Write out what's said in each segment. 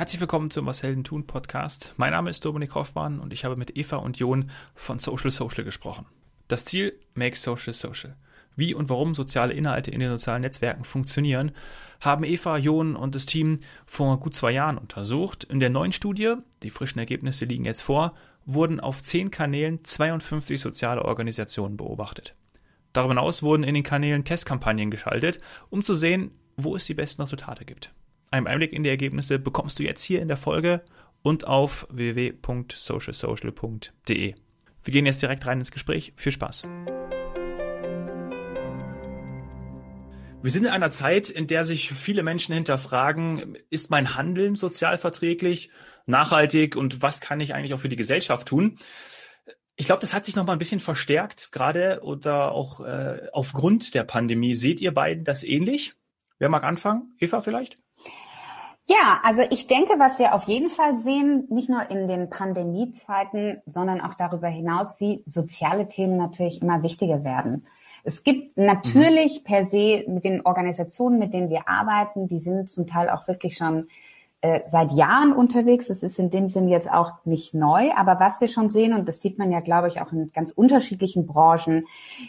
Herzlich willkommen zum Was Helden tun Podcast. Mein Name ist Dominik Hoffmann und ich habe mit Eva und Jon von Social Social gesprochen. Das Ziel Make Social Social. Wie und warum soziale Inhalte in den sozialen Netzwerken funktionieren, haben Eva, Jon und das Team vor gut zwei Jahren untersucht. In der neuen Studie, die frischen Ergebnisse liegen jetzt vor, wurden auf zehn Kanälen 52 soziale Organisationen beobachtet. Darüber hinaus wurden in den Kanälen Testkampagnen geschaltet, um zu sehen, wo es die besten Resultate gibt. Einen Einblick in die Ergebnisse bekommst du jetzt hier in der Folge und auf www.socialsocial.de. Wir gehen jetzt direkt rein ins Gespräch. Viel Spaß. Wir sind in einer Zeit, in der sich viele Menschen hinterfragen, ist mein Handeln sozialverträglich, nachhaltig und was kann ich eigentlich auch für die Gesellschaft tun? Ich glaube, das hat sich noch mal ein bisschen verstärkt, gerade oder auch äh, aufgrund der Pandemie. Seht ihr beiden das ähnlich? Wer mag anfangen? Eva vielleicht? Ja, also ich denke, was wir auf jeden Fall sehen, nicht nur in den Pandemiezeiten, sondern auch darüber hinaus, wie soziale Themen natürlich immer wichtiger werden. Es gibt natürlich mhm. per se mit den Organisationen, mit denen wir arbeiten, die sind zum Teil auch wirklich schon äh, seit Jahren unterwegs. Es ist in dem Sinn jetzt auch nicht neu, aber was wir schon sehen, und das sieht man ja, glaube ich, auch in ganz unterschiedlichen Branchen,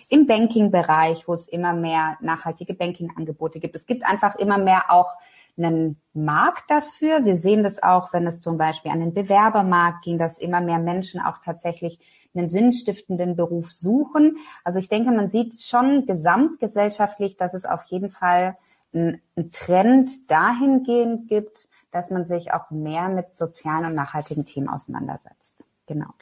im Banking-Bereich, wo es immer mehr nachhaltige Banking-Angebote gibt. Es gibt einfach immer mehr auch einen Markt dafür. Wir sehen das auch, wenn es zum Beispiel an den Bewerbermarkt ging, dass immer mehr Menschen auch tatsächlich einen sinnstiftenden Beruf suchen. Also ich denke, man sieht schon gesamtgesellschaftlich, dass es auf jeden Fall einen Trend dahingehend gibt, dass man sich auch mehr mit sozialen und nachhaltigen Themen auseinandersetzt. Genau.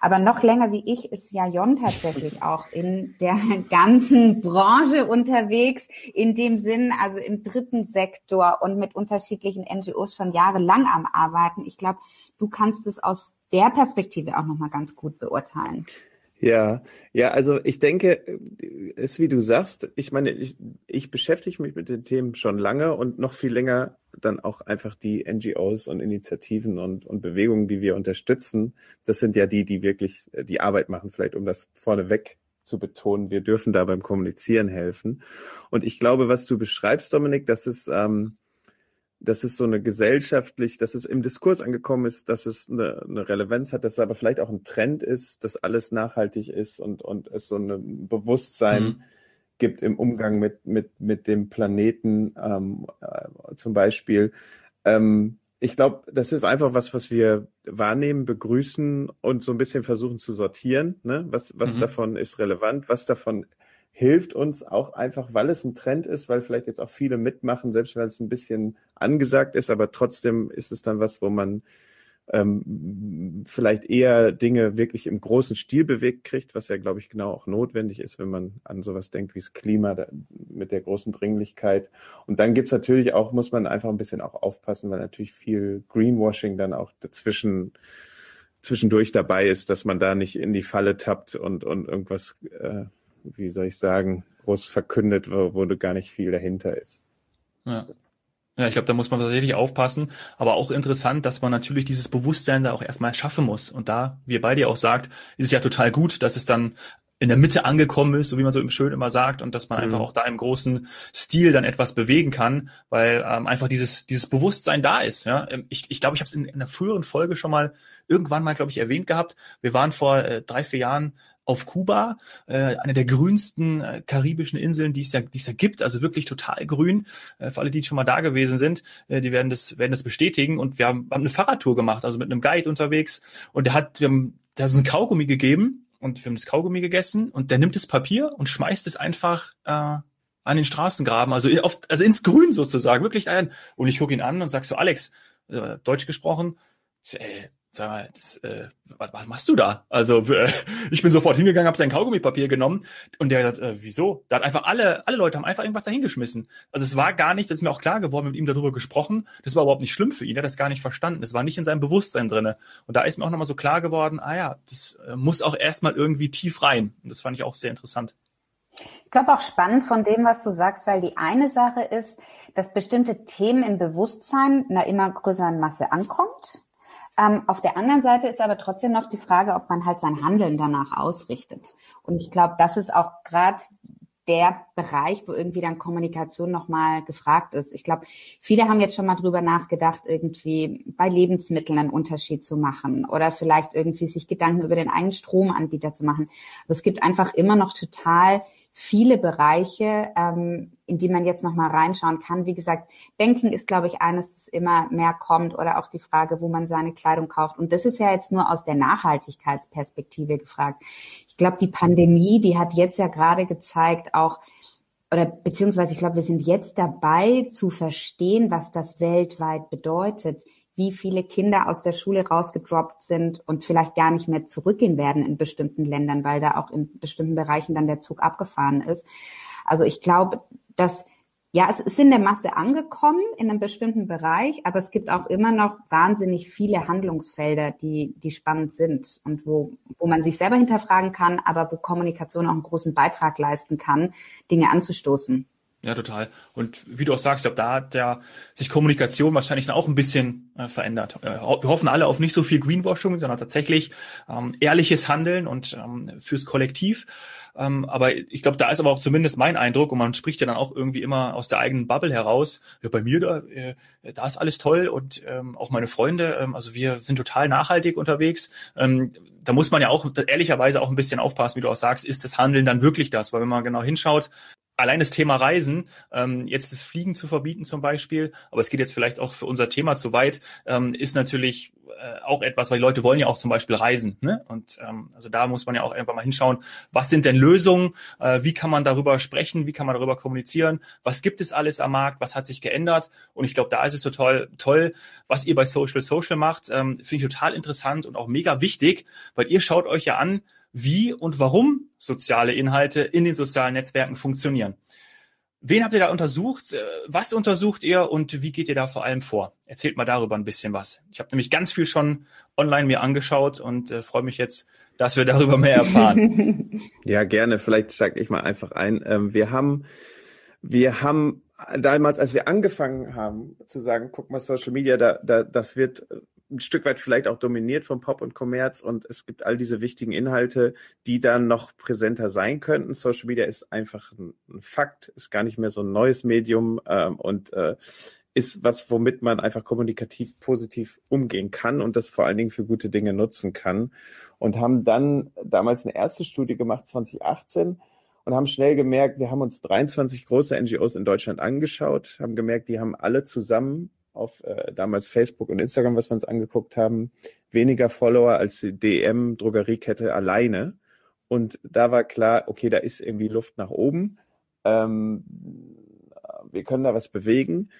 Aber noch länger wie ich ist ja Jon tatsächlich auch in der ganzen Branche unterwegs, in dem Sinn, also im dritten Sektor und mit unterschiedlichen NGOs schon jahrelang am Arbeiten. Ich glaube, du kannst es aus der Perspektive auch nochmal ganz gut beurteilen. Ja, ja, also ich denke, ist wie du sagst, ich meine, ich, ich beschäftige mich mit den Themen schon lange und noch viel länger dann auch einfach die NGOs und Initiativen und, und Bewegungen, die wir unterstützen. Das sind ja die, die wirklich die Arbeit machen, vielleicht um das vorneweg zu betonen. Wir dürfen da beim Kommunizieren helfen. Und ich glaube, was du beschreibst, Dominik, das ist, ähm, dass es so eine gesellschaftlich, dass es im Diskurs angekommen ist, dass es eine, eine Relevanz hat, dass es aber vielleicht auch ein Trend ist, dass alles nachhaltig ist und, und es so ein Bewusstsein mhm. gibt im Umgang mit, mit, mit dem Planeten ähm, äh, zum Beispiel. Ähm, ich glaube, das ist einfach was, was wir wahrnehmen, begrüßen und so ein bisschen versuchen zu sortieren. Ne? Was, was mhm. davon ist relevant, was davon hilft uns auch einfach, weil es ein Trend ist, weil vielleicht jetzt auch viele mitmachen, selbst wenn es ein bisschen angesagt ist, aber trotzdem ist es dann was, wo man ähm, vielleicht eher Dinge wirklich im großen Stil bewegt kriegt, was ja, glaube ich, genau auch notwendig ist, wenn man an sowas denkt wie das Klima da, mit der großen Dringlichkeit. Und dann gibt's natürlich auch, muss man einfach ein bisschen auch aufpassen, weil natürlich viel Greenwashing dann auch dazwischen zwischendurch dabei ist, dass man da nicht in die Falle tappt und, und irgendwas äh, wie soll ich sagen, groß verkündet, wo, wo gar nicht viel dahinter ist. Ja. Ja, ich glaube, da muss man tatsächlich aufpassen. Aber auch interessant, dass man natürlich dieses Bewusstsein da auch erstmal schaffen muss. Und da, wie ihr beide auch sagt, ist es ja total gut, dass es dann in der Mitte angekommen ist, so wie man so im Schön immer sagt, und dass man mhm. einfach auch da im großen Stil dann etwas bewegen kann, weil ähm, einfach dieses dieses Bewusstsein da ist. Ja, ähm, ich ich, glaube, ich habe es in, in einer früheren Folge schon mal irgendwann mal, glaube ich, erwähnt gehabt. Wir waren vor äh, drei vier Jahren auf Kuba, äh, eine der grünsten äh, karibischen Inseln, die es ja, die es ja gibt, also wirklich total grün. Äh, für alle, die schon mal da gewesen sind, äh, die werden das, werden das bestätigen. Und wir haben, haben eine Fahrradtour gemacht, also mit einem Guide unterwegs. Und der hat, wir haben, der hat uns ein Kaugummi gegeben und wir haben das Kaugummi gegessen und der nimmt das Papier und schmeißt es einfach äh, an den Straßengraben, also, auf, also ins Grün sozusagen, wirklich ein. Und ich gucke ihn an und sag so, Alex, äh, Deutsch gesprochen, so, ey, sag mal, das, äh, was, was machst du da? Also äh, ich bin sofort hingegangen, habe sein Kaugummipapier genommen und der hat, äh, wieso? Da hat einfach alle, alle Leute haben einfach irgendwas dahingeschmissen. Also es war gar nicht, das ist mir auch klar geworden, mit ihm darüber gesprochen, das war überhaupt nicht schlimm für ihn, er hat das gar nicht verstanden, das war nicht in seinem Bewusstsein drinne. Und da ist mir auch nochmal so klar geworden, ah ja, das äh, muss auch erstmal irgendwie tief rein. Und das fand ich auch sehr interessant. Ich glaube auch spannend von dem, was du sagst, weil die eine Sache ist, dass bestimmte Themen im Bewusstsein einer immer größeren Masse ankommt ähm, auf der anderen Seite ist aber trotzdem noch die Frage, ob man halt sein Handeln danach ausrichtet. Und ich glaube, das ist auch gerade der Bereich, wo irgendwie dann Kommunikation nochmal gefragt ist. Ich glaube, viele haben jetzt schon mal drüber nachgedacht, irgendwie bei Lebensmitteln einen Unterschied zu machen oder vielleicht irgendwie sich Gedanken über den eigenen Stromanbieter zu machen. Aber es gibt einfach immer noch total viele Bereiche, ähm, in die man jetzt noch mal reinschauen kann. Wie gesagt, Banking ist, glaube ich, eines, das immer mehr kommt oder auch die Frage, wo man seine Kleidung kauft. Und das ist ja jetzt nur aus der Nachhaltigkeitsperspektive gefragt. Ich glaube, die Pandemie, die hat jetzt ja gerade gezeigt, auch oder beziehungsweise ich glaube, wir sind jetzt dabei zu verstehen, was das weltweit bedeutet wie viele Kinder aus der Schule rausgedroppt sind und vielleicht gar nicht mehr zurückgehen werden in bestimmten Ländern, weil da auch in bestimmten Bereichen dann der Zug abgefahren ist. Also ich glaube, dass ja, es ist in der Masse angekommen in einem bestimmten Bereich, aber es gibt auch immer noch wahnsinnig viele Handlungsfelder, die, die spannend sind und wo, wo man sich selber hinterfragen kann, aber wo Kommunikation auch einen großen Beitrag leisten kann, Dinge anzustoßen. Ja, total. Und wie du auch sagst, ich glaube, da hat der sich Kommunikation wahrscheinlich auch ein bisschen äh, verändert. Äh, wir hoffen alle auf nicht so viel Greenwashing, sondern tatsächlich ähm, ehrliches Handeln und ähm, fürs Kollektiv. Ähm, aber ich glaube, da ist aber auch zumindest mein Eindruck, und man spricht ja dann auch irgendwie immer aus der eigenen Bubble heraus. Ja, bei mir da, äh, da ist alles toll und ähm, auch meine Freunde, ähm, also wir sind total nachhaltig unterwegs. Ähm, da muss man ja auch ehrlicherweise auch ein bisschen aufpassen, wie du auch sagst, ist das Handeln dann wirklich das? Weil wenn man genau hinschaut, allein das Thema Reisen, ähm, jetzt das Fliegen zu verbieten zum Beispiel, aber es geht jetzt vielleicht auch für unser Thema zu weit, ähm, ist natürlich äh, auch etwas, weil die Leute wollen ja auch zum Beispiel reisen. Ne? Und ähm, also da muss man ja auch einfach mal hinschauen, was sind denn Lösungen, äh, wie kann man darüber sprechen, wie kann man darüber kommunizieren, was gibt es alles am Markt, was hat sich geändert. Und ich glaube, da ist es total toll, was ihr bei Social Social macht. Ähm, Finde ich total interessant und auch mega wichtig, weil ihr schaut euch ja an, wie und warum soziale Inhalte in den sozialen Netzwerken funktionieren. Wen habt ihr da untersucht? Äh, was untersucht ihr und wie geht ihr da vor allem vor? Erzählt mal darüber ein bisschen was. Ich habe nämlich ganz viel schon online mir angeschaut und äh, freue mich jetzt, dass wir darüber mehr erfahren. ja, gerne. Vielleicht steige ich mal einfach ein. Ähm, wir haben, wir haben damals, als wir angefangen haben zu sagen, guck mal, Social Media, da, da, das wird ein Stück weit vielleicht auch dominiert von Pop und Kommerz und es gibt all diese wichtigen Inhalte, die dann noch präsenter sein könnten. Social Media ist einfach ein, Fakt, ist gar nicht mehr so ein neues Medium ähm, und äh, ist was, womit man einfach kommunikativ positiv umgehen kann und das vor allen Dingen für gute Dinge nutzen kann. Und haben dann damals eine erste Studie gemacht, 2018, und haben schnell gemerkt, wir haben uns 23 große NGOs in Deutschland angeschaut, haben gemerkt, die haben alle zusammen auf äh, damals Facebook und Instagram, was wir uns angeguckt haben, weniger Follower als die DM Drogeriekette alleine. Und da war klar, okay, da ist irgendwie Luft nach oben. Ähm, wir können da was bewegen.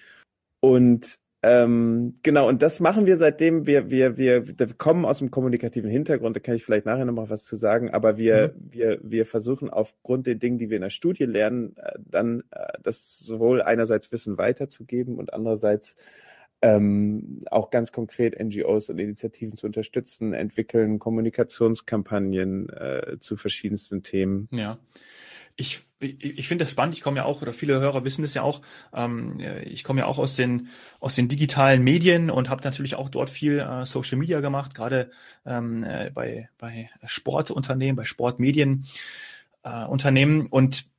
Und ähm, genau, und das machen wir seitdem wir, wir, wir, wir kommen aus dem kommunikativen Hintergrund, da kann ich vielleicht nachher nochmal was zu sagen, aber wir, mhm. wir, wir versuchen aufgrund der Dinge, die wir in der Studie lernen, äh, dann äh, das sowohl einerseits Wissen weiterzugeben und andererseits ähm, auch ganz konkret NGOs und Initiativen zu unterstützen, entwickeln Kommunikationskampagnen äh, zu verschiedensten Themen. Ja. Ich, ich, finde das spannend. Ich komme ja auch, oder viele Hörer wissen das ja auch, ähm, ich komme ja auch aus den, aus den digitalen Medien und habe natürlich auch dort viel äh, Social Media gemacht, gerade ähm, äh, bei, bei Sportunternehmen, bei Sportmedienunternehmen. Äh, und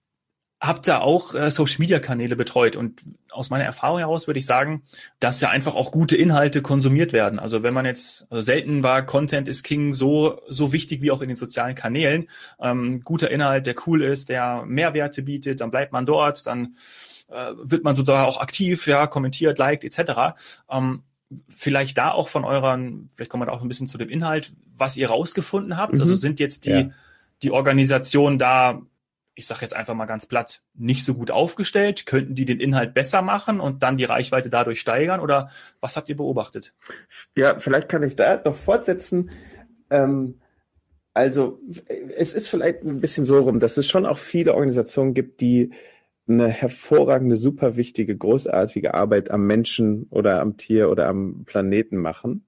habe da auch äh, Social Media Kanäle betreut und aus meiner Erfahrung heraus würde ich sagen, dass ja einfach auch gute Inhalte konsumiert werden. Also wenn man jetzt also selten war, Content ist King so so wichtig wie auch in den sozialen Kanälen. Ähm, guter Inhalt, der cool ist, der Mehrwerte bietet, dann bleibt man dort, dann äh, wird man sogar auch aktiv, ja, kommentiert, liked etc. Ähm, vielleicht da auch von euren, vielleicht kommen wir da auch ein bisschen zu dem Inhalt, was ihr rausgefunden habt. Also mhm. Also sind jetzt die ja. die Organisationen da ich sage jetzt einfach mal ganz platt, nicht so gut aufgestellt? Könnten die den Inhalt besser machen und dann die Reichweite dadurch steigern? Oder was habt ihr beobachtet? Ja, vielleicht kann ich da noch fortsetzen. Ähm, also es ist vielleicht ein bisschen so rum, dass es schon auch viele Organisationen gibt, die eine hervorragende, super wichtige, großartige Arbeit am Menschen oder am Tier oder am Planeten machen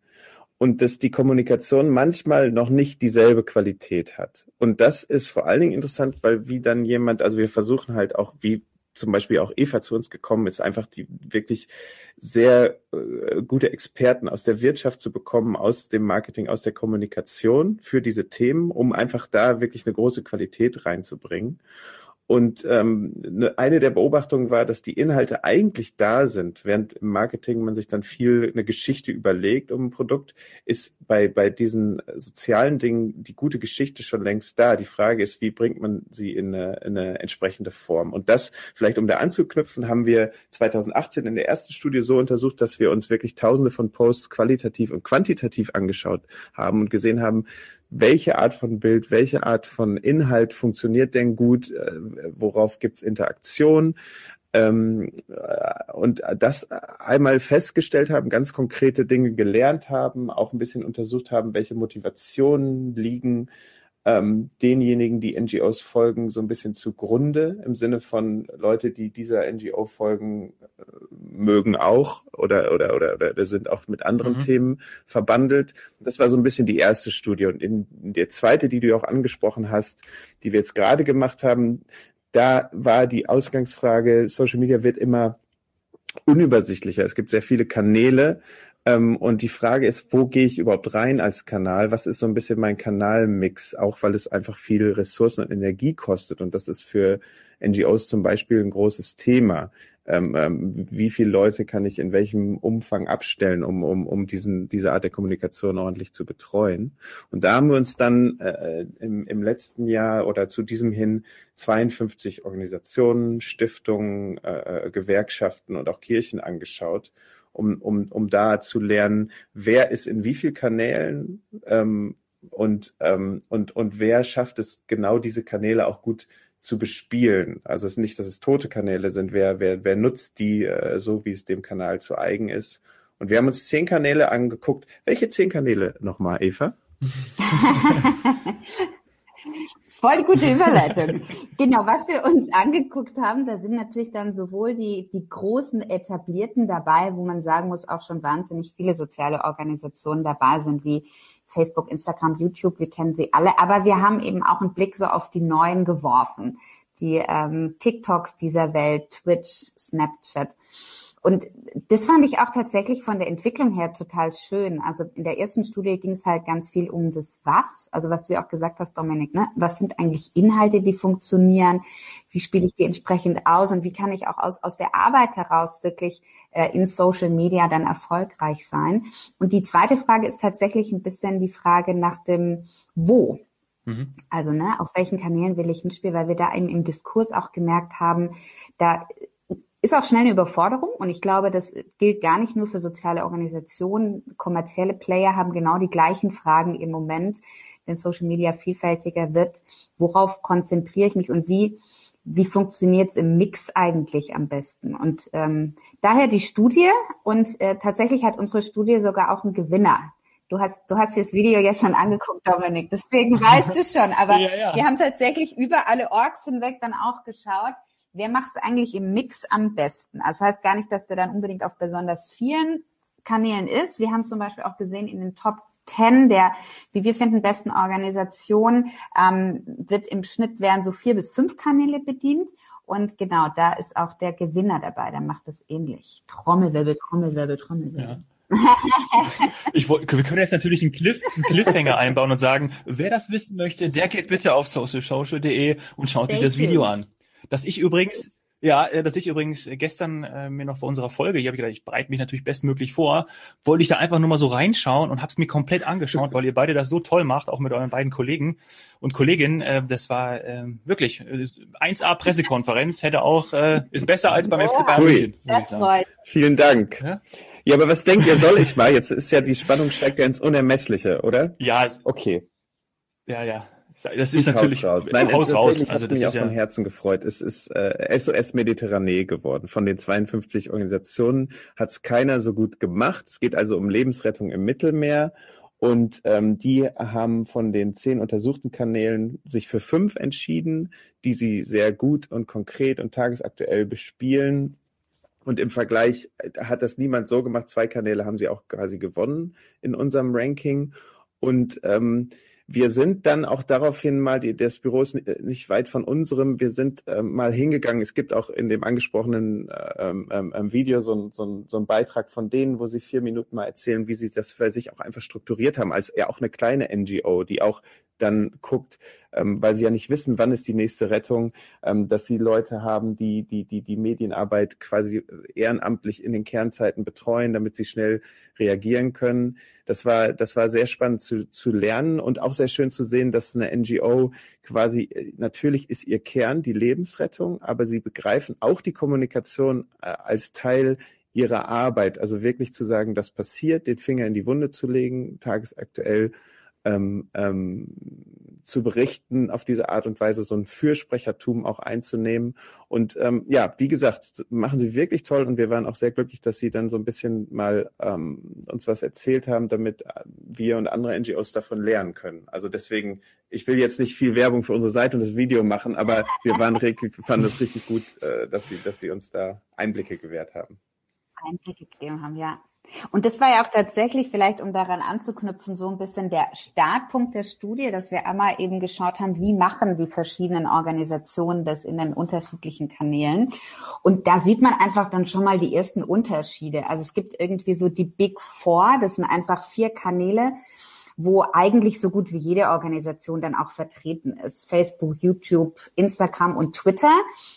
und dass die Kommunikation manchmal noch nicht dieselbe Qualität hat. Und das ist vor allen Dingen interessant, weil wie dann jemand, also wir versuchen halt auch, wie zum Beispiel auch Eva zu uns gekommen ist, einfach die wirklich sehr äh, gute Experten aus der Wirtschaft zu bekommen, aus dem Marketing, aus der Kommunikation für diese Themen, um einfach da wirklich eine große Qualität reinzubringen. Und ähm, ne, eine der Beobachtungen war, dass die Inhalte eigentlich da sind, während im Marketing man sich dann viel eine Geschichte überlegt um ein Produkt, ist bei, bei diesen sozialen Dingen die gute Geschichte schon längst da. Die Frage ist, wie bringt man sie in eine, in eine entsprechende Form? Und das, vielleicht um da anzuknüpfen, haben wir 2018 in der ersten Studie so untersucht, dass wir uns wirklich tausende von Posts qualitativ und quantitativ angeschaut haben und gesehen haben, welche Art von Bild, welche Art von Inhalt funktioniert denn gut, äh, worauf gibt's Interaktion. Ähm, äh, und das einmal festgestellt haben, ganz konkrete Dinge gelernt haben, auch ein bisschen untersucht haben, welche Motivationen liegen ähm, denjenigen, die NGOs folgen, so ein bisschen zugrunde im Sinne von Leute, die dieser NGO folgen, äh, mögen auch oder, oder, oder, oder sind auch mit anderen mhm. Themen verbandelt. Das war so ein bisschen die erste Studie. Und in, in der zweite, die du auch angesprochen hast, die wir jetzt gerade gemacht haben, da war die Ausgangsfrage, Social Media wird immer unübersichtlicher. Es gibt sehr viele Kanäle, ähm, und die Frage ist, wo gehe ich überhaupt rein als Kanal? Was ist so ein bisschen mein Kanalmix? Auch weil es einfach viel Ressourcen und Energie kostet. Und das ist für NGOs zum Beispiel ein großes Thema. Ähm, ähm, wie viele Leute kann ich in welchem Umfang abstellen, um, um, um diesen, diese Art der Kommunikation ordentlich zu betreuen. Und da haben wir uns dann äh, im, im letzten Jahr oder zu diesem hin 52 Organisationen, Stiftungen, äh, äh, Gewerkschaften und auch Kirchen angeschaut um, um, um da zu lernen, wer ist in wie vielen Kanälen ähm, und, ähm, und, und wer schafft es genau diese Kanäle auch gut zu bespielen. Also es ist nicht, dass es tote Kanäle sind, wer, wer, wer nutzt die äh, so, wie es dem Kanal zu eigen ist. Und wir haben uns zehn Kanäle angeguckt. Welche zehn Kanäle nochmal, Eva? Voll die gute Überleitung. genau, was wir uns angeguckt haben, da sind natürlich dann sowohl die, die großen etablierten dabei, wo man sagen muss, auch schon wahnsinnig viele soziale Organisationen dabei sind, wie Facebook, Instagram, YouTube, wir kennen sie alle, aber wir haben eben auch einen Blick so auf die neuen geworfen, die ähm, TikToks dieser Welt, Twitch, Snapchat. Und das fand ich auch tatsächlich von der Entwicklung her total schön. Also in der ersten Studie ging es halt ganz viel um das Was, also was du ja auch gesagt hast, Dominik, ne? was sind eigentlich Inhalte, die funktionieren, wie spiele ich die entsprechend aus und wie kann ich auch aus, aus der Arbeit heraus wirklich äh, in Social Media dann erfolgreich sein. Und die zweite Frage ist tatsächlich ein bisschen die Frage nach dem Wo. Mhm. Also, ne, auf welchen Kanälen will ich hinspielen, weil wir da eben im Diskurs auch gemerkt haben, da ist auch schnell eine Überforderung und ich glaube, das gilt gar nicht nur für soziale Organisationen. Kommerzielle Player haben genau die gleichen Fragen im Moment, wenn Social Media vielfältiger wird. Worauf konzentriere ich mich und wie, wie funktioniert es im Mix eigentlich am besten? Und ähm, daher die Studie und äh, tatsächlich hat unsere Studie sogar auch einen Gewinner. Du hast, du hast das Video ja schon angeguckt, Dominik, deswegen weißt du schon. Aber ja, ja. wir haben tatsächlich über alle Orks hinweg dann auch geschaut, wer macht es eigentlich im Mix am besten? Also das heißt gar nicht, dass der dann unbedingt auf besonders vielen Kanälen ist. Wir haben zum Beispiel auch gesehen in den Top 10 der, wie wir finden, besten Organisationen, ähm, wird im Schnitt werden so vier bis fünf Kanäle bedient. Und genau, da ist auch der Gewinner dabei, der macht es ähnlich. Trommelwirbel, Trommelwirbel, Trommelwirbel. Ja. ich, wir können jetzt natürlich einen, Cliff, einen Cliffhanger einbauen und sagen, wer das wissen möchte, der geht bitte auf socialsocial.de und schaut Stay sich das Video an. Dass ich übrigens, ja, äh, dass ich übrigens gestern äh, mir noch vor unserer Folge, hier habe ich gedacht, ich bereite mich natürlich bestmöglich vor, wollte ich da einfach nur mal so reinschauen und habe es mir komplett angeschaut, weil ihr beide das so toll macht, auch mit euren beiden Kollegen und Kolleginnen. Äh, das war äh, wirklich äh, 1A Pressekonferenz, hätte auch, äh, ist besser als beim oh, FC Bayern München. Vielen Dank. Ja? ja, aber was denkt ihr, soll ich mal? Jetzt ist ja die Spannung steigt ja ins Unermessliche, oder? Ja. Okay. Ja, ja. Das ist natürlich raus. Nein, Haus raus. Also das mich auch ja von Herzen gefreut. Es ist äh, SOS Mediterranee geworden. Von den 52 Organisationen hat es keiner so gut gemacht. Es geht also um Lebensrettung im Mittelmeer. Und ähm, die haben von den zehn untersuchten Kanälen sich für fünf entschieden, die sie sehr gut und konkret und tagesaktuell bespielen. Und im Vergleich hat das niemand so gemacht. Zwei Kanäle haben sie auch quasi gewonnen in unserem Ranking. Und ähm, wir sind dann auch daraufhin mal, die, das Büro ist nicht weit von unserem, wir sind äh, mal hingegangen. Es gibt auch in dem angesprochenen äh, ähm, ähm, Video so, so, so ein Beitrag von denen, wo sie vier Minuten mal erzählen, wie sie das für sich auch einfach strukturiert haben, als ja auch eine kleine NGO, die auch dann guckt, ähm, weil sie ja nicht wissen, wann ist die nächste Rettung, ähm, dass sie Leute haben, die, die, die, die Medienarbeit quasi ehrenamtlich in den Kernzeiten betreuen, damit sie schnell reagieren können. Das war, das war sehr spannend zu, zu lernen und auch sehr schön zu sehen, dass eine NGO quasi, äh, natürlich ist ihr Kern die Lebensrettung, aber sie begreifen auch die Kommunikation äh, als Teil ihrer Arbeit, also wirklich zu sagen, das passiert, den Finger in die Wunde zu legen, tagesaktuell ähm, ähm, zu berichten, auf diese Art und Weise so ein Fürsprechertum auch einzunehmen. Und ähm, ja, wie gesagt, machen sie wirklich toll und wir waren auch sehr glücklich, dass sie dann so ein bisschen mal ähm, uns was erzählt haben, damit wir und andere NGOs davon lernen können. Also deswegen, ich will jetzt nicht viel Werbung für unsere Seite und das Video machen, aber wir waren richtig, fanden es richtig gut, äh, dass sie, dass sie uns da Einblicke gewährt haben. Einblicke gegeben haben, ja. Und das war ja auch tatsächlich, vielleicht um daran anzuknüpfen, so ein bisschen der Startpunkt der Studie, dass wir einmal eben geschaut haben, wie machen die verschiedenen Organisationen das in den unterschiedlichen Kanälen. Und da sieht man einfach dann schon mal die ersten Unterschiede. Also es gibt irgendwie so die Big Four, das sind einfach vier Kanäle, wo eigentlich so gut wie jede Organisation dann auch vertreten ist. Facebook, YouTube, Instagram und Twitter.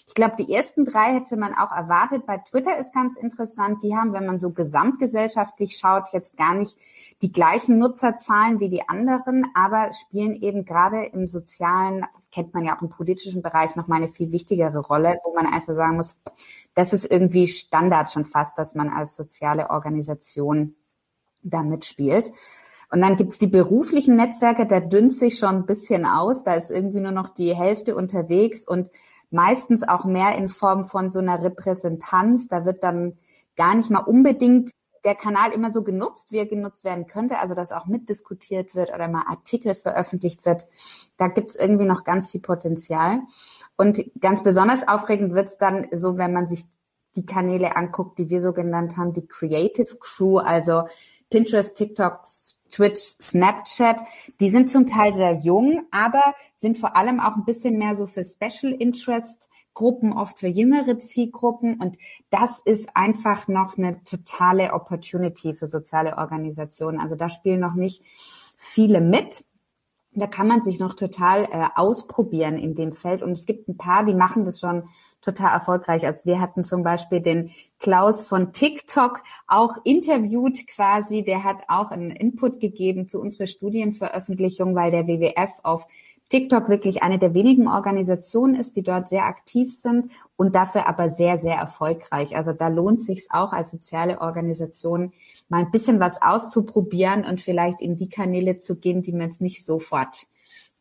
Ich glaube, die ersten drei hätte man auch erwartet. Bei Twitter ist ganz interessant. Die haben, wenn man so gesamtgesellschaftlich schaut, jetzt gar nicht die gleichen Nutzerzahlen wie die anderen, aber spielen eben gerade im sozialen, kennt man ja auch im politischen Bereich noch mal eine viel wichtigere Rolle, wo man einfach sagen muss, das ist irgendwie Standard schon fast, dass man als soziale Organisation da mitspielt. Und dann gibt's die beruflichen Netzwerke, da dünnt sich schon ein bisschen aus. Da ist irgendwie nur noch die Hälfte unterwegs und meistens auch mehr in Form von so einer Repräsentanz. Da wird dann gar nicht mal unbedingt der Kanal immer so genutzt, wie er genutzt werden könnte, also dass auch mitdiskutiert wird oder mal Artikel veröffentlicht wird. Da gibt's irgendwie noch ganz viel Potenzial. Und ganz besonders aufregend wird's dann so, wenn man sich die Kanäle anguckt, die wir so genannt haben, die Creative Crew, also Pinterest, TikTok, Twitch, Snapchat, die sind zum Teil sehr jung, aber sind vor allem auch ein bisschen mehr so für Special Interest Gruppen, oft für jüngere Zielgruppen. Und das ist einfach noch eine totale Opportunity für soziale Organisationen. Also da spielen noch nicht viele mit. Da kann man sich noch total äh, ausprobieren in dem Feld. Und es gibt ein paar, die machen das schon total erfolgreich. Also wir hatten zum Beispiel den Klaus von TikTok auch interviewt quasi. Der hat auch einen Input gegeben zu unserer Studienveröffentlichung, weil der WWF auf TikTok wirklich eine der wenigen Organisationen ist, die dort sehr aktiv sind und dafür aber sehr, sehr erfolgreich. Also da lohnt sich auch als soziale Organisation mal ein bisschen was auszuprobieren und vielleicht in die Kanäle zu gehen, die man jetzt nicht sofort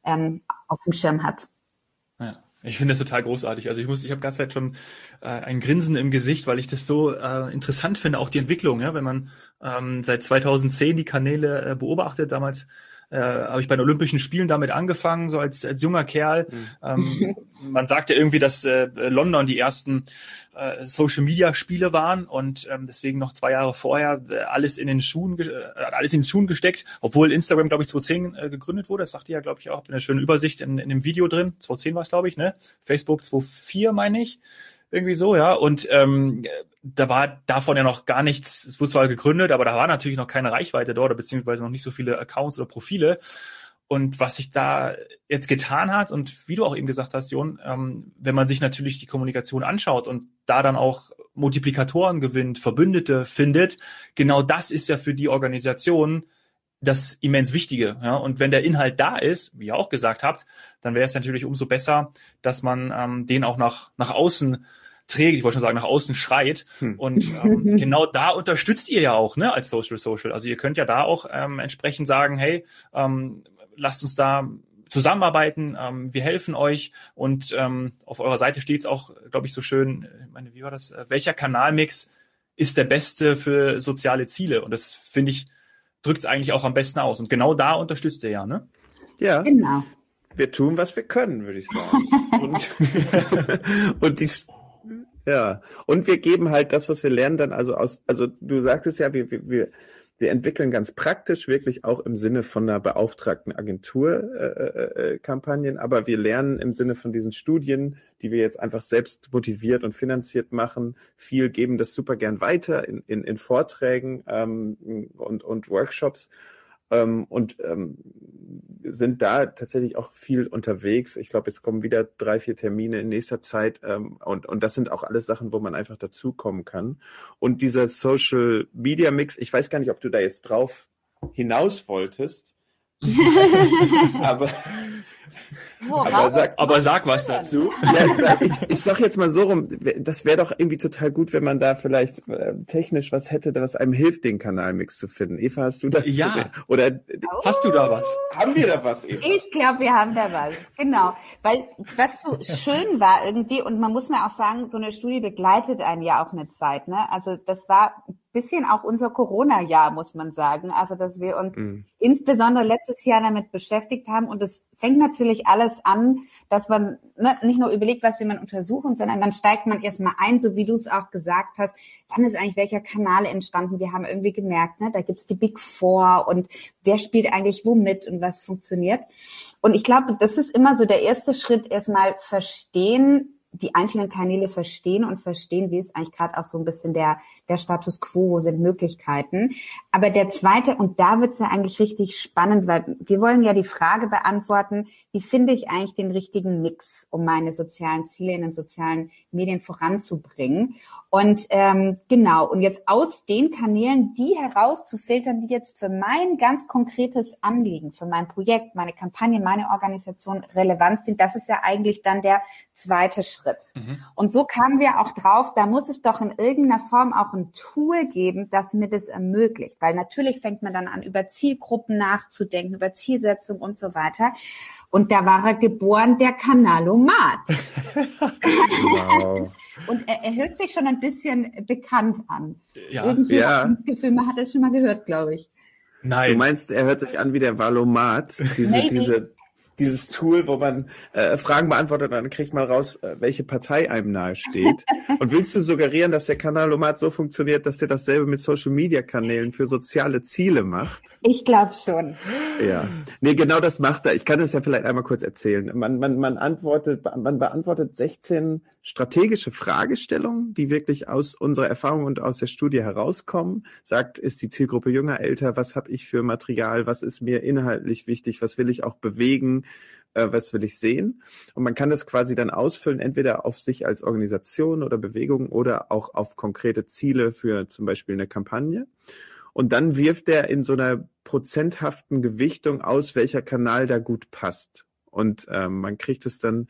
ähm, auf dem Schirm hat. Ich finde das total großartig. Also ich muss, ich habe ganz Zeit schon äh, ein Grinsen im Gesicht, weil ich das so äh, interessant finde, auch die Entwicklung. Ja, wenn man ähm, seit 2010 die Kanäle äh, beobachtet, damals äh, habe ich bei den Olympischen Spielen damit angefangen, so als, als junger Kerl. Mhm. Ähm, man sagt ja irgendwie, dass äh, London die ersten äh, Social Media Spiele waren und ähm, deswegen noch zwei Jahre vorher äh, alles in den Schuhen, äh, alles in den Schuhen gesteckt, obwohl Instagram, glaube ich, 2010 äh, gegründet wurde. Das sagt ihr ja, glaube ich, auch in der schönen Übersicht in, in dem Video drin. 2010 war es, glaube ich, ne? Facebook 2004, meine ich. Irgendwie so, ja. Und ähm, da war davon ja noch gar nichts, es wurde zwar gegründet, aber da war natürlich noch keine Reichweite dort, beziehungsweise noch nicht so viele Accounts oder Profile. Und was sich da jetzt getan hat und wie du auch eben gesagt hast, Jon, ähm, wenn man sich natürlich die Kommunikation anschaut und da dann auch Multiplikatoren gewinnt, Verbündete findet, genau das ist ja für die Organisation das immens Wichtige. Ja? Und wenn der Inhalt da ist, wie ihr auch gesagt habt, dann wäre es natürlich umso besser, dass man ähm, den auch nach, nach außen trägt, ich wollte schon sagen, nach außen schreit. Hm. Und ähm, genau da unterstützt ihr ja auch, ne, als Social Social. Also ihr könnt ja da auch ähm, entsprechend sagen, hey, ähm, lasst uns da zusammenarbeiten, ähm, wir helfen euch und ähm, auf eurer Seite steht es auch, glaube ich, so schön, ich meine, wie war das, äh, welcher Kanalmix ist der beste für soziale Ziele? Und das finde ich, drückt es eigentlich auch am besten aus. Und genau da unterstützt ihr ja, ne? Ja. Genau. Wir tun, was wir können, würde ich sagen. und, und die ja, und wir geben halt das, was wir lernen, dann also aus, also du sagtest ja, wir, wir, wir entwickeln ganz praktisch wirklich auch im Sinne von einer beauftragten Agentur äh, äh, äh, aber wir lernen im Sinne von diesen Studien, die wir jetzt einfach selbst motiviert und finanziert machen, viel geben das super gern weiter in, in, in Vorträgen ähm, und, und Workshops ähm, und ähm, sind da tatsächlich auch viel unterwegs. Ich glaube, jetzt kommen wieder drei, vier Termine in nächster Zeit ähm, und, und das sind auch alles Sachen, wo man einfach dazukommen kann. Und dieser Social Media Mix, ich weiß gar nicht, ob du da jetzt drauf hinaus wolltest, aber Worauf? Aber sag, aber sag was dazu. Ja, ich, ich sag jetzt mal so rum, das wäre doch irgendwie total gut, wenn man da vielleicht äh, technisch was hätte, was einem hilft, den Kanalmix zu finden. Eva, hast du da Ja. Oder oh. hast du da was? Haben wir da was, Eva? Ich glaube, wir haben da was. Genau. Weil was so schön war irgendwie, und man muss mir auch sagen, so eine Studie begleitet einen ja auch eine Zeit. Ne? Also das war bisschen auch unser Corona-Jahr, muss man sagen. Also, dass wir uns mhm. insbesondere letztes Jahr damit beschäftigt haben. Und es fängt natürlich alles an, dass man ne, nicht nur überlegt, was will man untersuchen, sondern dann steigt man erstmal ein, so wie du es auch gesagt hast. Wann ist eigentlich welcher Kanal entstanden? Wir haben irgendwie gemerkt, ne, da gibt's die Big Four und wer spielt eigentlich womit und was funktioniert. Und ich glaube, das ist immer so der erste Schritt, erstmal verstehen, die einzelnen Kanäle verstehen und verstehen, wie ist eigentlich gerade auch so ein bisschen der, der Status quo, wo sind Möglichkeiten. Aber der zweite, und da wird es ja eigentlich richtig spannend, weil wir wollen ja die Frage beantworten, wie finde ich eigentlich den richtigen Mix, um meine sozialen Ziele in den sozialen Medien voranzubringen. Und ähm, genau, und jetzt aus den Kanälen die herauszufiltern, die jetzt für mein ganz konkretes Anliegen, für mein Projekt, meine Kampagne, meine Organisation relevant sind, das ist ja eigentlich dann der zweite Schritt. Schritt. Mhm. Und so kamen wir auch drauf, da muss es doch in irgendeiner Form auch ein Tool geben, das mir das ermöglicht. Weil natürlich fängt man dann an, über Zielgruppen nachzudenken, über Zielsetzung und so weiter. Und da war er geboren, der Kanalomat. wow. und er, er, hört sich schon ein bisschen bekannt an. Ja. Irgendwie ja. hat das Gefühl, man hat es schon mal gehört, glaube ich. Nein. Du meinst, er hört sich an wie der Valomat, diese, diese dieses Tool, wo man äh, Fragen beantwortet und dann kriegt man raus, äh, welche Partei einem nahe steht. und willst du suggerieren, dass der Kanalomat so funktioniert, dass der dasselbe mit Social Media Kanälen für soziale Ziele macht? Ich glaube schon. Ja. Nee, genau das macht er. Ich kann es ja vielleicht einmal kurz erzählen. Man, man, man antwortet, man beantwortet 16 strategische Fragestellungen, die wirklich aus unserer Erfahrung und aus der Studie herauskommen. Sagt, ist die Zielgruppe jünger, älter? Was habe ich für Material? Was ist mir inhaltlich wichtig? Was will ich auch bewegen? Äh, was will ich sehen? Und man kann das quasi dann ausfüllen, entweder auf sich als Organisation oder Bewegung oder auch auf konkrete Ziele für zum Beispiel eine Kampagne. Und dann wirft er in so einer prozenthaften Gewichtung aus, welcher Kanal da gut passt. Und ähm, man kriegt es dann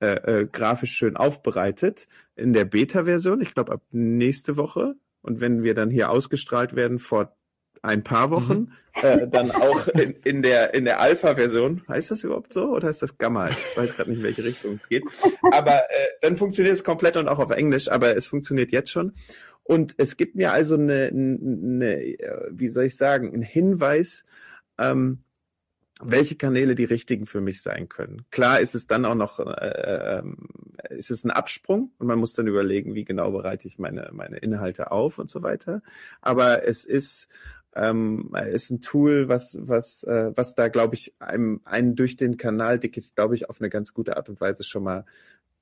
äh, äh, grafisch schön aufbereitet in der Beta-Version. Ich glaube ab nächste Woche. Und wenn wir dann hier ausgestrahlt werden vor ein paar Wochen, mhm. äh, dann auch in, in der in der Alpha-Version. Heißt das überhaupt so oder ist das Gamma? Ich weiß gerade nicht, in welche Richtung es geht. Aber äh, dann funktioniert es komplett und auch auf Englisch, aber es funktioniert jetzt schon. Und es gibt mir also eine, eine äh, wie soll ich sagen, einen Hinweis, ähm, welche Kanäle die richtigen für mich sein können. Klar ist es dann auch noch, äh, äh, ist es ein Absprung und man muss dann überlegen, wie genau bereite ich meine, meine Inhalte auf und so weiter. Aber es ist, ähm, ist ein Tool, was, was, äh, was da, glaube ich, einem, einen durch den Kanal, glaube ich, auf eine ganz gute Art und Weise schon mal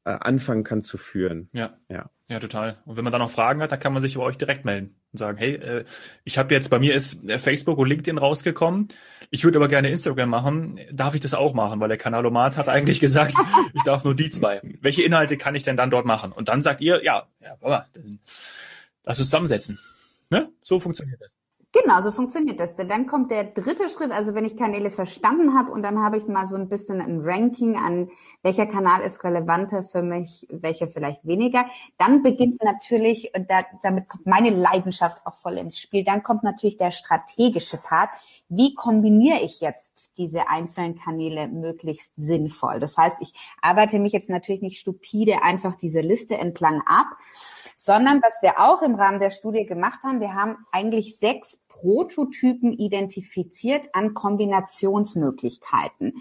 äh, anfangen kann zu führen. Ja. ja. Ja, total. Und wenn man da noch Fragen hat, dann kann man sich über euch direkt melden und sagen, hey, äh, ich habe jetzt, bei mir ist äh, Facebook und LinkedIn rausgekommen, ich würde aber gerne Instagram machen, darf ich das auch machen? Weil der Kanalomat hat eigentlich gesagt, ich darf nur die zwei. Welche Inhalte kann ich denn dann dort machen? Und dann sagt ihr, ja, ja, aber lass uns zusammensetzen. Ne? So funktioniert das. Genau, so funktioniert das. Denn dann kommt der dritte Schritt, also wenn ich Kanäle verstanden habe und dann habe ich mal so ein bisschen ein Ranking an, welcher Kanal ist relevanter für mich, welcher vielleicht weniger. Dann beginnt natürlich, und da, damit kommt meine Leidenschaft auch voll ins Spiel, dann kommt natürlich der strategische Part. Wie kombiniere ich jetzt diese einzelnen Kanäle möglichst sinnvoll? Das heißt, ich arbeite mich jetzt natürlich nicht stupide einfach diese Liste entlang ab, sondern was wir auch im Rahmen der Studie gemacht haben, wir haben eigentlich sechs Prototypen identifiziert an Kombinationsmöglichkeiten.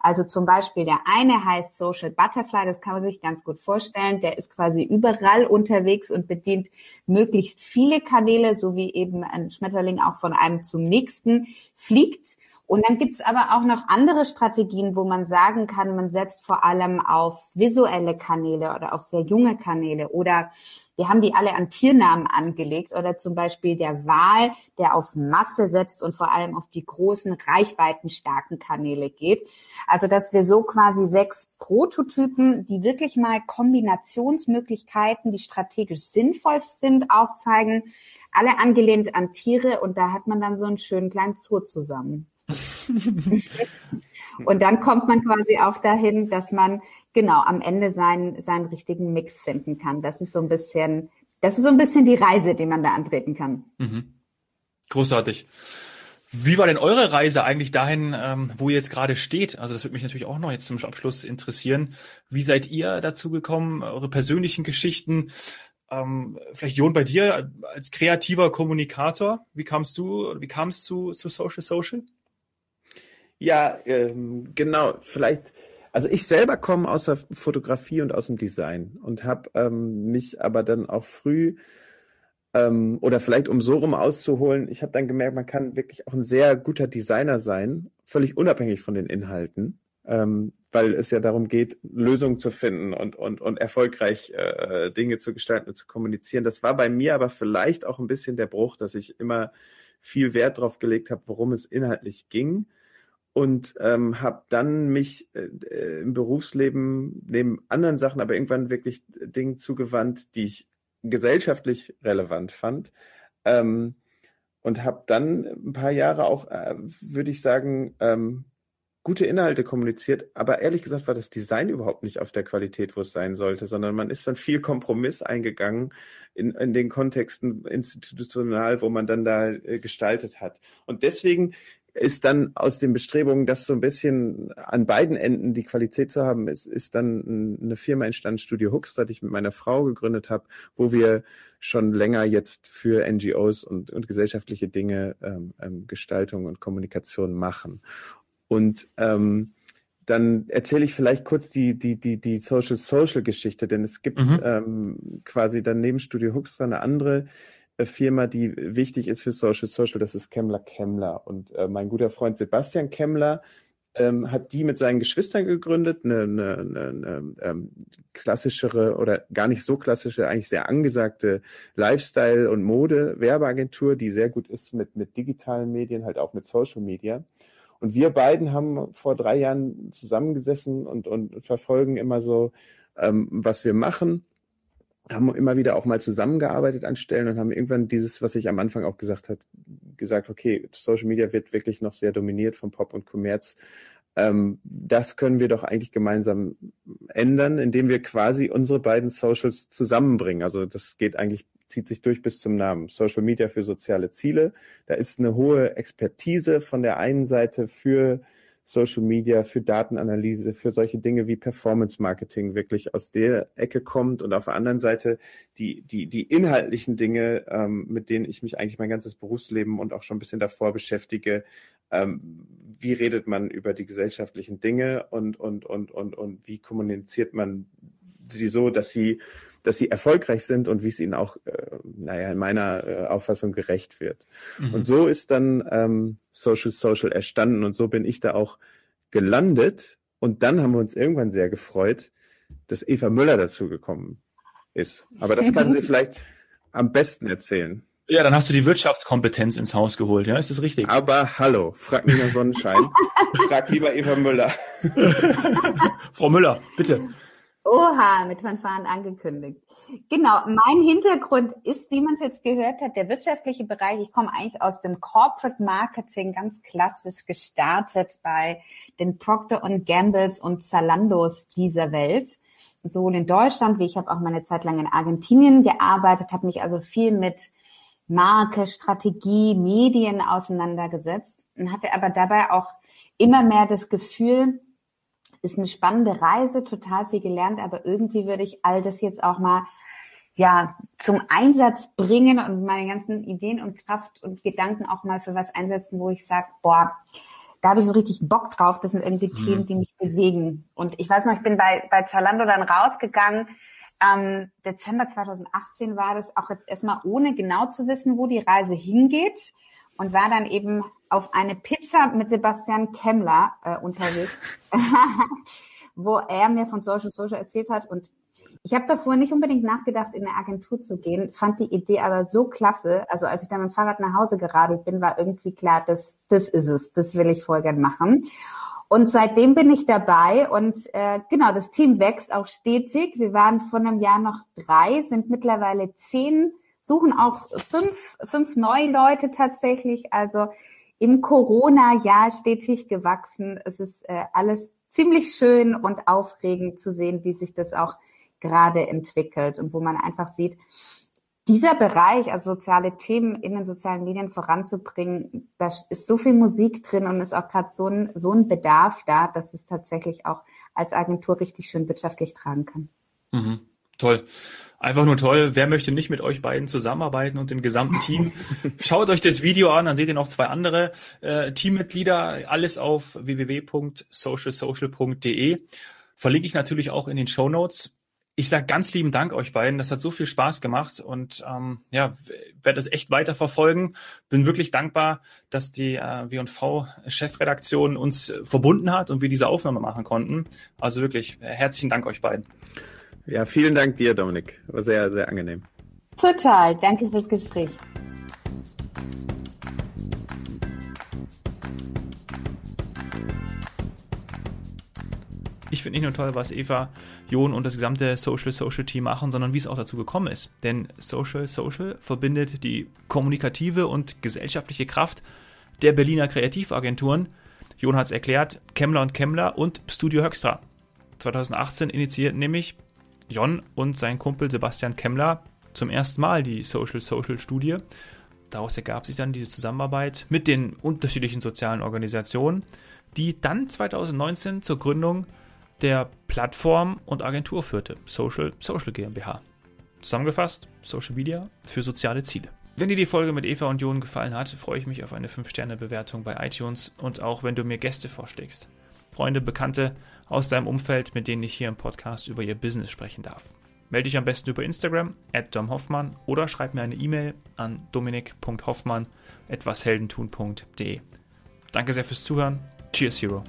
Also zum Beispiel der eine heißt Social Butterfly, das kann man sich ganz gut vorstellen. Der ist quasi überall unterwegs und bedient möglichst viele Kanäle, so wie eben ein Schmetterling auch von einem zum nächsten fliegt Und dann gibt's aber auch noch andere Strategien, wo man sagen kann, man setzt vor allem auf visuelle Kanäle oder auf sehr junge Kanäle oder wir haben die alle an Tiernamen angelegt oder zum Beispiel der Wal, der auf Masse setzt und vor allem auf die großen, reichweitenstarken Kanäle geht. Also, dass wir so quasi sechs Prototypen, die wirklich mal Kombinationsmöglichkeiten, die strategisch sinnvoll sind, aufzeigen, alle angelehnt an Tiere und da hat man dann so einen schönen kleinen Zoo zusammen. und dann kommt man quasi auch dahin, dass man genau am Ende seinen, seinen richtigen Mix finden kann. Das ist so ein bisschen, das ist so ein bisschen die Reise, die man da antreten kann. Mhm. Großartig. Wie war denn eure Reise eigentlich dahin, ähm, wo ihr jetzt gerade steht? Also das würde mich natürlich auch noch jetzt zum Abschluss interessieren. Wie seid ihr dazu gekommen? Eure persönlichen Geschichten? Ähm, vielleicht Jon bei dir als kreativer Kommunikator. Wie kamst du, wie kam es zu, zu Social Social? Ja, ähm, genau. Vielleicht, also ich selber komme aus der Fotografie und aus dem Design und habe ähm, mich aber dann auch früh ähm, oder vielleicht um so rum auszuholen, ich habe dann gemerkt, man kann wirklich auch ein sehr guter Designer sein, völlig unabhängig von den Inhalten, ähm, weil es ja darum geht, Lösungen zu finden und, und, und erfolgreich äh, Dinge zu gestalten und zu kommunizieren. Das war bei mir aber vielleicht auch ein bisschen der Bruch, dass ich immer viel Wert darauf gelegt habe, worum es inhaltlich ging und ähm, habe dann mich äh, äh, im Berufsleben neben anderen Sachen, aber irgendwann wirklich Dingen zugewandt, die ich gesellschaftlich relevant fand. Ähm, und habe dann ein paar Jahre auch, äh, würde ich sagen, ähm, gute Inhalte kommuniziert, aber ehrlich gesagt war das Design überhaupt nicht auf der Qualität, wo es sein sollte, sondern man ist dann viel Kompromiss eingegangen in, in den Kontexten institutional, wo man dann da äh, gestaltet hat. Und deswegen ist dann aus den Bestrebungen, das so ein bisschen an beiden Enden die Qualität zu haben, ist, ist dann eine Firma entstanden, Studio Hooks, die ich mit meiner Frau gegründet habe, wo wir schon länger jetzt für NGOs und, und gesellschaftliche Dinge ähm, ähm, Gestaltung und Kommunikation machen. Und ähm, dann erzähle ich vielleicht kurz die, die, die, die Social Social Geschichte, denn es gibt mhm. ähm, quasi dann neben Studio Hooks eine andere Firma, die wichtig ist für Social Social, das ist Kemmler Kemmler. Und äh, mein guter Freund Sebastian Kemmler ähm, hat die mit seinen Geschwistern gegründet, eine, eine, eine, eine ähm, klassischere oder gar nicht so klassische, eigentlich sehr angesagte Lifestyle- und Mode-Werbeagentur, die sehr gut ist mit, mit digitalen Medien, halt auch mit Social Media. Und wir beiden haben vor drei Jahren zusammengesessen und, und verfolgen immer so, ähm, was wir machen haben immer wieder auch mal zusammengearbeitet an Stellen und haben irgendwann dieses, was ich am Anfang auch gesagt habe, gesagt, okay, Social Media wird wirklich noch sehr dominiert von Pop und Kommerz. Ähm, das können wir doch eigentlich gemeinsam ändern, indem wir quasi unsere beiden Socials zusammenbringen. Also das geht eigentlich, zieht sich durch bis zum Namen. Social Media für soziale Ziele. Da ist eine hohe Expertise von der einen Seite für Social Media, für Datenanalyse, für solche Dinge wie Performance Marketing wirklich aus der Ecke kommt und auf der anderen Seite die, die, die inhaltlichen Dinge, ähm, mit denen ich mich eigentlich mein ganzes Berufsleben und auch schon ein bisschen davor beschäftige. Ähm, wie redet man über die gesellschaftlichen Dinge und, und, und, und, und wie kommuniziert man sie so, dass sie dass sie erfolgreich sind und wie es ihnen auch, äh, naja, in meiner äh, Auffassung gerecht wird. Mhm. Und so ist dann ähm, Social Social erstanden und so bin ich da auch gelandet. Und dann haben wir uns irgendwann sehr gefreut, dass Eva Müller dazu gekommen ist. Aber das kann sie vielleicht am besten erzählen. Ja, dann hast du die Wirtschaftskompetenz ins Haus geholt, ja? Ist das richtig? Aber hallo, frag nicht nach Sonnenschein. frag lieber Eva Müller. Frau Müller, bitte. Oha, mit Fanfaren angekündigt. Genau, mein Hintergrund ist, wie man es jetzt gehört hat, der wirtschaftliche Bereich. Ich komme eigentlich aus dem Corporate Marketing, ganz klassisch gestartet bei den Procter Gambles und Zalandos dieser Welt. Sowohl in Deutschland, wie ich habe auch meine Zeit lang in Argentinien gearbeitet, habe mich also viel mit Marke, Strategie, Medien auseinandergesetzt und hatte aber dabei auch immer mehr das Gefühl, ist eine spannende Reise, total viel gelernt, aber irgendwie würde ich all das jetzt auch mal ja zum Einsatz bringen und meine ganzen Ideen und Kraft und Gedanken auch mal für was einsetzen, wo ich sage, boah, da habe ich so richtig Bock drauf. Das sind irgendwie mhm. Themen, die mich bewegen. Und ich weiß noch, ich bin bei, bei Zalando dann rausgegangen. Ähm, Dezember 2018 war das auch jetzt erstmal ohne genau zu wissen, wo die Reise hingeht und war dann eben auf eine Pizza mit Sebastian Kemmler äh, unterwegs, wo er mir von Social Social erzählt hat und ich habe davor nicht unbedingt nachgedacht, in eine Agentur zu gehen, fand die Idee aber so klasse. Also als ich dann mit dem Fahrrad nach Hause geradelt bin, war irgendwie klar, das, das ist es, das will ich voll gern machen. Und seitdem bin ich dabei und äh, genau, das Team wächst auch stetig. Wir waren vor einem Jahr noch drei, sind mittlerweile zehn, suchen auch fünf, fünf neue Leute tatsächlich. Also im Corona-Jahr stetig gewachsen. Es ist äh, alles ziemlich schön und aufregend zu sehen, wie sich das auch gerade entwickelt und wo man einfach sieht, dieser Bereich, also soziale Themen in den sozialen Medien voranzubringen, da ist so viel Musik drin und ist auch gerade so ein, so ein Bedarf da, dass es tatsächlich auch als Agentur richtig schön wirtschaftlich tragen kann. Mhm. Toll. Einfach nur toll. Wer möchte nicht mit euch beiden zusammenarbeiten und dem gesamten Team? Schaut euch das Video an, dann seht ihr noch zwei andere äh, Teammitglieder. Alles auf www.socialsocial.de. Verlinke ich natürlich auch in den Show Notes ich sage ganz lieben Dank euch beiden. Das hat so viel Spaß gemacht und ähm, ja, werde es echt weiter verfolgen. Bin wirklich dankbar, dass die äh, W&V-Chefredaktion uns verbunden hat und wir diese Aufnahme machen konnten. Also wirklich äh, herzlichen Dank euch beiden. Ja, vielen Dank dir, Dominik. War sehr, sehr angenehm. Total. Danke fürs Gespräch. Ich finde nicht nur toll, was Eva Jon und das gesamte Social Social Team machen, sondern wie es auch dazu gekommen ist. Denn Social Social verbindet die kommunikative und gesellschaftliche Kraft der Berliner Kreativagenturen. Jon hat es erklärt, Kemmler und Kemmler und Studio Höxtra. 2018 initiierten nämlich Jon und sein Kumpel Sebastian Kemmler zum ersten Mal die Social Social Studie. Daraus ergab sich dann diese Zusammenarbeit mit den unterschiedlichen sozialen Organisationen, die dann 2019 zur Gründung der Plattform und Agentur führte, Social Social GmbH. Zusammengefasst, Social Media für soziale Ziele. Wenn dir die Folge mit Eva und Jon gefallen hat, freue ich mich auf eine 5-Sterne-Bewertung bei iTunes und auch wenn du mir Gäste vorschlägst. Freunde, Bekannte aus deinem Umfeld, mit denen ich hier im Podcast über ihr Business sprechen darf. Melde dich am besten über Instagram, at domhoffmann oder schreib mir eine E-Mail an dominik.hoffmann etwasheldentun.de. Danke sehr fürs Zuhören. Cheers, Hero.